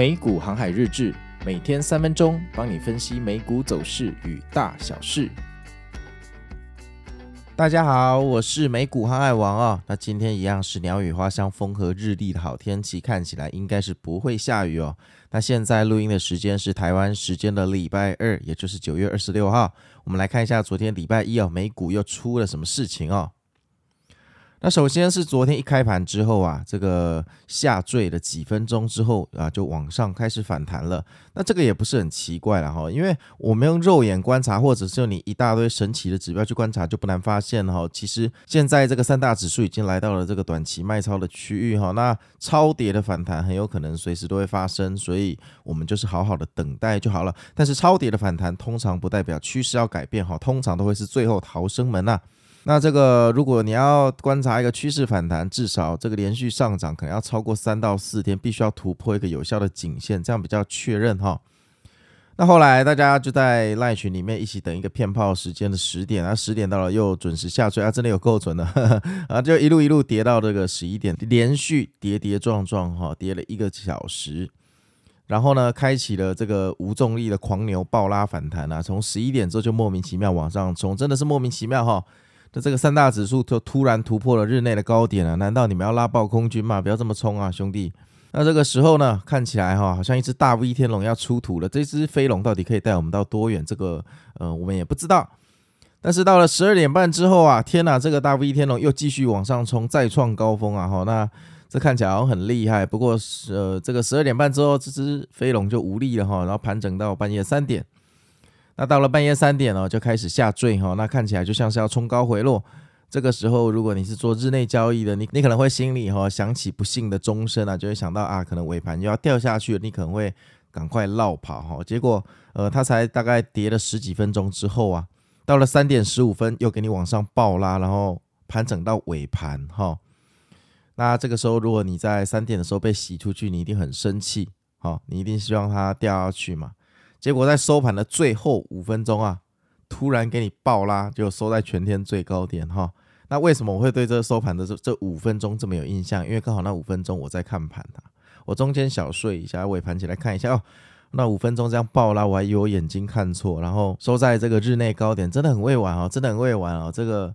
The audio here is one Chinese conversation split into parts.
美股航海日志，每天三分钟，帮你分析美股走势与大小事。大家好，我是美股航海王哦。那今天一样是鸟语花香、风和日丽的好天气，看起来应该是不会下雨哦。那现在录音的时间是台湾时间的礼拜二，也就是九月二十六号。我们来看一下昨天礼拜一哦，美股又出了什么事情哦。那首先是昨天一开盘之后啊，这个下坠了几分钟之后啊，就往上开始反弹了。那这个也不是很奇怪了哈，因为我们用肉眼观察，或者是用你一大堆神奇的指标去观察，就不难发现哈，其实现在这个三大指数已经来到了这个短期卖超的区域哈。那超跌的反弹很有可能随时都会发生，所以我们就是好好的等待就好了。但是超跌的反弹通常不代表趋势要改变哈，通常都会是最后逃生门呐。那这个，如果你要观察一个趋势反弹，至少这个连续上涨可能要超过三到四天，必须要突破一个有效的颈线，这样比较确认哈。那后来大家就在赖群里面一起等一个骗炮时间的十点，啊，十点到了又准时下坠啊，真的有够准的，啊，就一路一路跌到这个十一点，连续跌跌撞撞哈，跌了一个小时，然后呢，开启了这个无重力的狂牛暴拉反弹啊，从十一点之后就莫名其妙往上冲，真的是莫名其妙哈。那这个三大指数就突然突破了日内的高点了，难道你们要拉爆空军吗？不要这么冲啊，兄弟！那这个时候呢，看起来哈，好像一只大 V 天龙要出土了。这只飞龙到底可以带我们到多远？这个呃，我们也不知道。但是到了十二点半之后啊，天哪，这个大 V 天龙又继续往上冲，再创高峰啊！哈，那这看起来好像很厉害。不过呃，这个十二点半之后，这只飞龙就无力了哈，然后盘整到半夜三点。那到了半夜三点哦，就开始下坠哈，那看起来就像是要冲高回落。这个时候，如果你是做日内交易的，你你可能会心里哈响起不幸的钟声啊，就会想到啊，可能尾盘又要掉下去了，你可能会赶快落跑哈。结果呃，它才大概跌了十几分钟之后啊，到了三点十五分又给你往上暴拉，然后盘整到尾盘哈。那这个时候，如果你在三点的时候被洗出去，你一定很生气哈，你一定希望它掉下去嘛。结果在收盘的最后五分钟啊，突然给你爆拉，就收在全天最高点哈。那为什么我会对这个收盘的这这五分钟这么有印象？因为刚好那五分钟我在看盘啊，我中间小睡一下，尾盘起来看一下哦，那五分钟这样爆拉，我还以为我眼睛看错，然后收在这个日内高点，真的很会玩哦，真的很会玩哦，这个。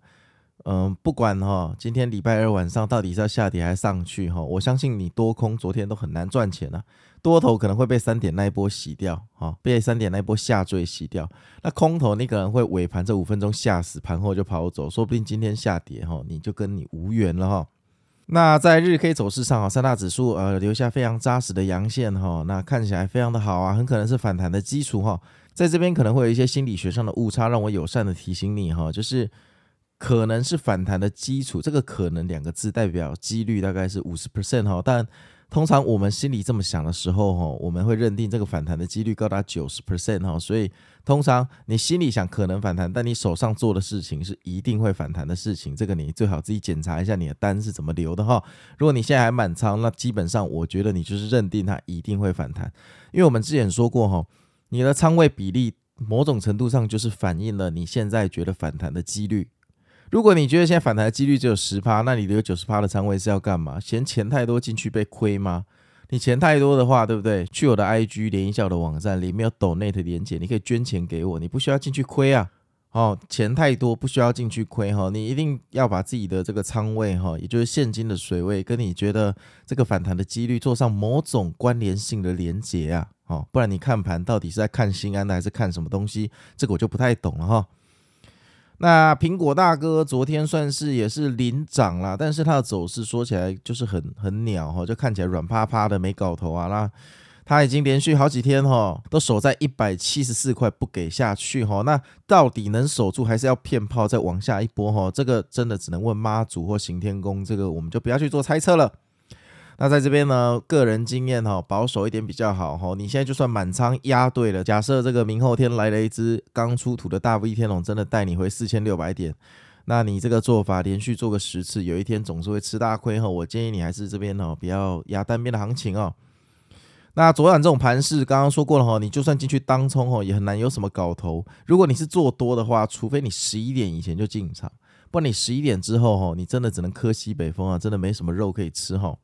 嗯，不管哈，今天礼拜二晚上到底是要下跌还是上去哈，我相信你多空昨天都很难赚钱了，多头可能会被三点那一波洗掉哈，被三点那一波下坠洗掉。那空头你可能会尾盘这五分钟吓死，盘后就跑走，说不定今天下跌哈，你就跟你无缘了哈。那在日 K 走势上啊，三大指数呃留下非常扎实的阳线哈，那看起来非常的好啊，很可能是反弹的基础哈。在这边可能会有一些心理学上的误差，让我友善的提醒你哈，就是。可能是反弹的基础，这个“可能”两个字代表几率大概是五十 percent 哈，但通常我们心里这么想的时候哈，我们会认定这个反弹的几率高达九十 percent 哈，所以通常你心里想可能反弹，但你手上做的事情是一定会反弹的事情，这个你最好自己检查一下你的单是怎么留的哈。如果你现在还满仓，那基本上我觉得你就是认定它一定会反弹，因为我们之前说过哈，你的仓位比例某种程度上就是反映了你现在觉得反弹的几率。如果你觉得现在反弹的几率只有十趴，那你留九十趴的仓位是要干嘛？嫌钱太多进去被亏吗？你钱太多的话，对不对？去我的 IG 联一下的网站里面有 Donate 连结，你可以捐钱给我，你不需要进去亏啊。哦，钱太多不需要进去亏哈，你一定要把自己的这个仓位哈，也就是现金的水位，跟你觉得这个反弹的几率做上某种关联性的连结啊。哦，不然你看盘到底是在看新安的还是看什么东西？这个我就不太懂了哈。那苹果大哥昨天算是也是领涨了，但是它的走势说起来就是很很鸟哈，就看起来软趴趴的没搞头啊。那它已经连续好几天哈都守在一百七十四块不给下去哈，那到底能守住还是要骗炮再往下一波哈？这个真的只能问妈祖或行天宫，这个我们就不要去做猜测了。那在这边呢，个人经验哈，保守一点比较好哈。你现在就算满仓压对了，假设这个明后天来了一只刚出土的大 V 天龙，真的带你回四千六百点，那你这个做法连续做个十次，有一天总是会吃大亏哈。我建议你还是这边哦，不要压单边的行情哦。那昨晚这种盘势，刚刚说过了哈，你就算进去当冲哈，也很难有什么搞头。如果你是做多的话，除非你十一点以前就进场，不然你十一点之后哈，你真的只能喝西北风啊，真的没什么肉可以吃哈。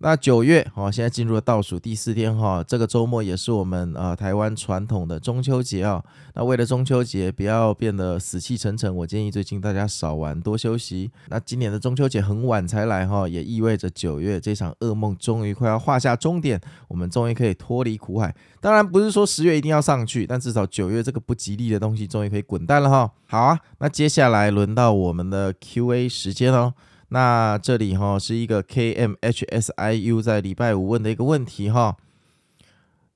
那九月哦，现在进入了倒数第四天哈，这个周末也是我们呃台湾传统的中秋节啊。那为了中秋节不要变得死气沉沉，我建议最近大家少玩，多休息。那今年的中秋节很晚才来哈，也意味着九月这场噩梦终于快要画下终点，我们终于可以脱离苦海。当然不是说十月一定要上去，但至少九月这个不吉利的东西终于可以滚蛋了哈。好啊，那接下来轮到我们的 Q&A 时间哦。那这里哈是一个 KMHSIU 在礼拜五问的一个问题哈，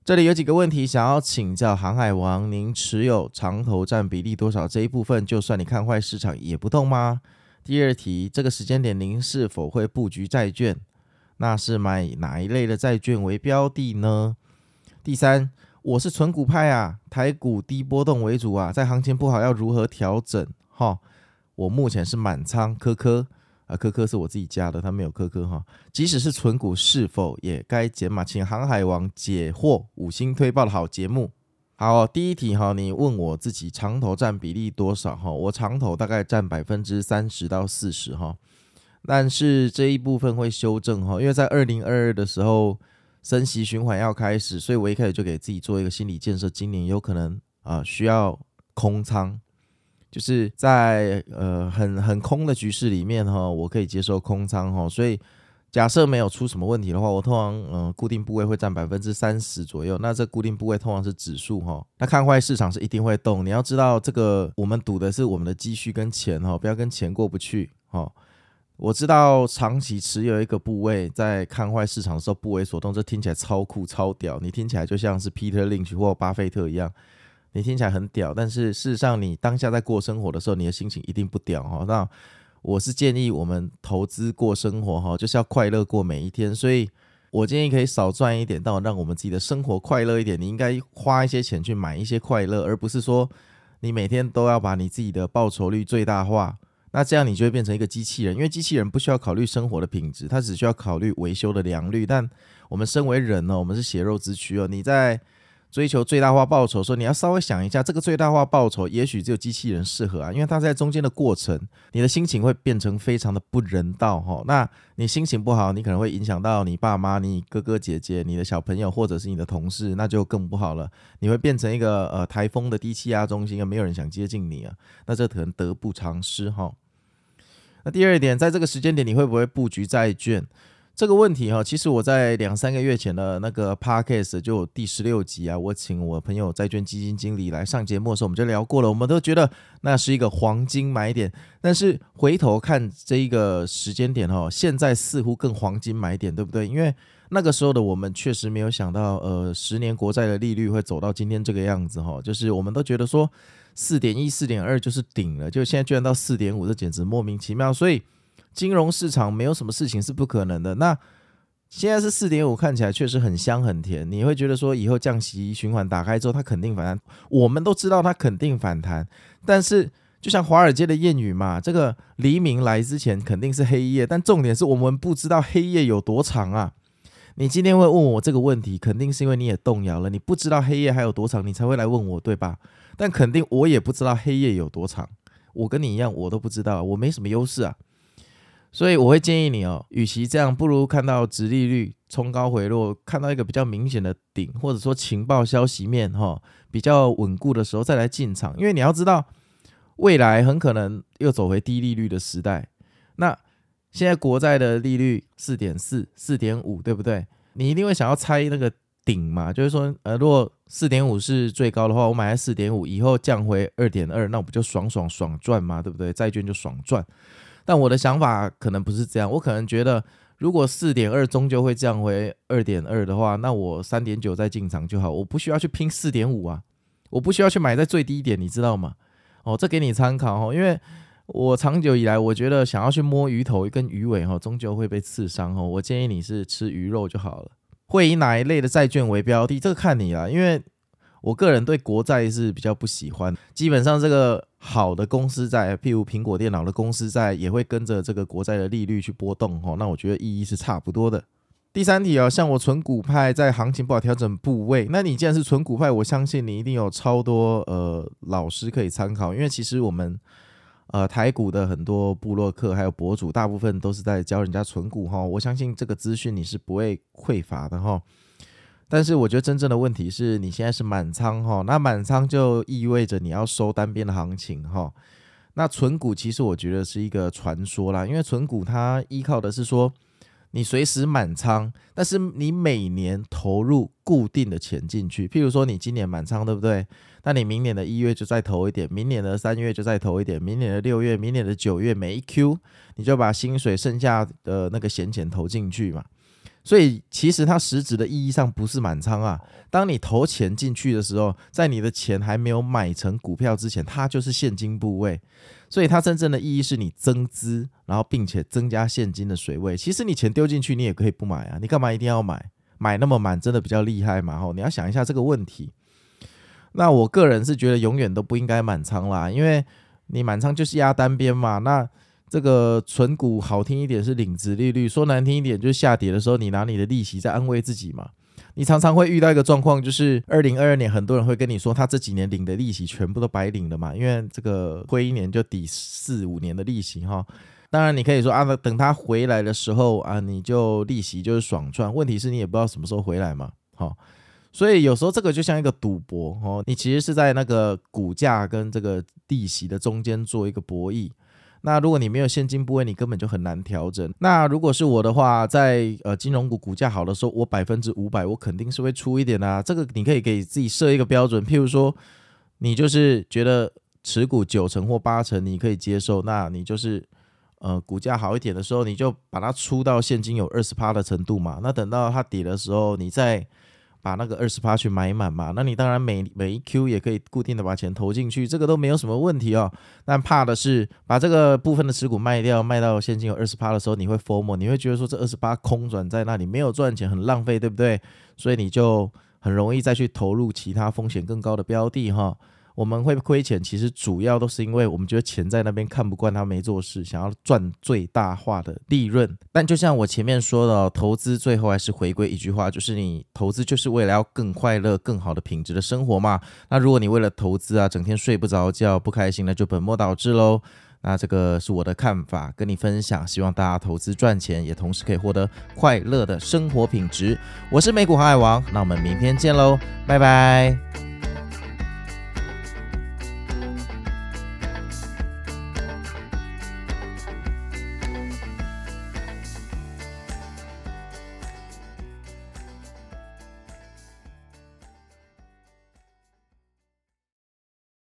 这里有几个问题想要请教航海王，您持有长投占比例多少？这一部分就算你看坏市场也不动吗？第二题，这个时间点您是否会布局债券？那是买哪一类的债券为标的呢？第三，我是纯股派啊，台股低波动为主啊，在行情不好要如何调整？哈，我目前是满仓，科科。啊，科科是我自己加的，他没有科科哈。即使是存股，是否也该减码？请航海王解惑，五星推爆的好节目。好，第一题哈，你问我自己长投占比例多少哈？我长投大概占百分之三十到四十哈，但是这一部分会修正哈，因为在二零二二的时候升息循环要开始，所以我一开始就给自己做一个心理建设，今年有可能啊需要空仓。就是在呃很很空的局势里面哈，我可以接受空仓哈，所以假设没有出什么问题的话，我通常嗯、呃、固定部位会占百分之三十左右。那这固定部位通常是指数哈，那看坏市场是一定会动。你要知道这个我们赌的是我们的积蓄跟钱哈，不要跟钱过不去哈。我知道长期持有一个部位在看坏市场的时候不为所动，这听起来超酷超屌，你听起来就像是 Peter Lynch 或巴菲特一样。你听起来很屌，但是事实上，你当下在过生活的时候，你的心情一定不屌哈。那我是建议我们投资过生活哈，就是要快乐过每一天。所以我建议可以少赚一点，到让我们自己的生活快乐一点。你应该花一些钱去买一些快乐，而不是说你每天都要把你自己的报酬率最大化。那这样你就会变成一个机器人，因为机器人不需要考虑生活的品质，它只需要考虑维修的良率。但我们身为人呢，我们是血肉之躯哦，你在。追求最大化报酬，说你要稍微想一下，这个最大化报酬也许只有机器人适合啊，因为它在中间的过程，你的心情会变成非常的不人道哈。那你心情不好，你可能会影响到你爸妈、你哥哥姐姐、你的小朋友或者是你的同事，那就更不好了。你会变成一个呃台风的低气压中心，没有人想接近你啊。那这可能得不偿失哈。那第二点，在这个时间点，你会不会布局债券？这个问题哈，其实我在两三个月前的那个 podcast 就第十六集啊，我请我朋友债券基金经理来上节目的时候，我们就聊过了。我们都觉得那是一个黄金买点，但是回头看这一个时间点哈，现在似乎更黄金买点，对不对？因为那个时候的我们确实没有想到，呃，十年国债的利率会走到今天这个样子哈，就是我们都觉得说四点一、四点二就是顶了，就现在居然到四点五，这简直莫名其妙，所以。金融市场没有什么事情是不可能的。那现在是四点五，看起来确实很香很甜。你会觉得说，以后降息循环打开之后，它肯定反弹。我们都知道它肯定反弹，但是就像华尔街的谚语嘛，这个黎明来之前肯定是黑夜。但重点是我们不知道黑夜有多长啊！你今天会问我这个问题，肯定是因为你也动摇了。你不知道黑夜还有多长，你才会来问我，对吧？但肯定我也不知道黑夜有多长。我跟你一样，我都不知道，我没什么优势啊。所以我会建议你哦，与其这样，不如看到殖利率冲高回落，看到一个比较明显的顶，或者说情报消息面哈比较稳固的时候再来进场。因为你要知道，未来很可能又走回低利率的时代。那现在国债的利率四点四、四点五，对不对？你一定会想要猜那个顶嘛？就是说，呃，如果四点五是最高的话，我买在四点五，以后降回二点二，那我不就爽爽爽赚嘛？对不对？债券就爽赚。但我的想法可能不是这样，我可能觉得，如果四点二终究会降回二点二的话，那我三点九再进场就好，我不需要去拼四点五啊，我不需要去买在最低点，你知道吗？哦，这给你参考哦，因为我长久以来我觉得想要去摸鱼头跟鱼尾哈，终究会被刺伤哦。我建议你是吃鱼肉就好了。会以哪一类的债券为标的？这个看你啦，因为。我个人对国债是比较不喜欢，基本上这个好的公司债，譬如苹果电脑的公司债，也会跟着这个国债的利率去波动哦。那我觉得意义是差不多的。第三题哦，像我存股派在行情不好调整部位，那你既然是存股派，我相信你一定有超多呃老师可以参考，因为其实我们呃台股的很多部落客还有博主，大部分都是在教人家存股哈。我相信这个资讯你是不会匮乏的哈。但是我觉得真正的问题是你现在是满仓哈，那满仓就意味着你要收单边的行情哈。那存股其实我觉得是一个传说啦，因为存股它依靠的是说你随时满仓，但是你每年投入固定的钱进去，譬如说你今年满仓对不对？那你明年的一月就再投一点，明年的三月就再投一点，明年的六月、明年的九月，每一 Q 你就把薪水剩下的那个闲钱投进去嘛。所以其实它实质的意义上不是满仓啊。当你投钱进去的时候，在你的钱还没有买成股票之前，它就是现金部位。所以它真正的意义是你增资，然后并且增加现金的水位。其实你钱丢进去，你也可以不买啊。你干嘛一定要买？买那么满，真的比较厉害嘛？吼，你要想一下这个问题。那我个人是觉得永远都不应该满仓啦，因为你满仓就是压单边嘛。那这个存股好听一点是领殖利率，说难听一点就是下跌的时候，你拿你的利息在安慰自己嘛。你常常会遇到一个状况，就是二零二二年很多人会跟你说，他这几年领的利息全部都白领了嘛，因为这个亏一年就抵四五年的利息哈。当然你可以说啊，等他回来的时候啊，你就利息就是爽赚。问题是你也不知道什么时候回来嘛，好，所以有时候这个就像一个赌博哦，你其实是在那个股价跟这个利息的中间做一个博弈。那如果你没有现金部位，你根本就很难调整。那如果是我的话，在呃金融股股价好的时候，我百分之五百，我肯定是会出一点的啊。这个你可以给自己设一个标准，譬如说，你就是觉得持股九成或八成你可以接受，那你就是呃股价好一点的时候，你就把它出到现金有二十趴的程度嘛。那等到它跌的时候，你再。把那个二十趴去买满嘛，那你当然每每一 Q 也可以固定的把钱投进去，这个都没有什么问题哦。但怕的是把这个部分的持股卖掉，卖到现金有二十趴的时候，你会 FOMO，你会觉得说这二十趴空转在那里没有赚钱，很浪费，对不对？所以你就很容易再去投入其他风险更高的标的哈。我们会亏钱，其实主要都是因为我们觉得钱在那边看不惯，他没做事，想要赚最大化的利润。但就像我前面说的，投资最后还是回归一句话，就是你投资就是为了要更快乐、更好的品质的生活嘛。那如果你为了投资啊，整天睡不着觉、不开心，那就本末倒置喽。那这个是我的看法，跟你分享。希望大家投资赚钱，也同时可以获得快乐的生活品质。我是美股航海王，那我们明天见喽，拜拜。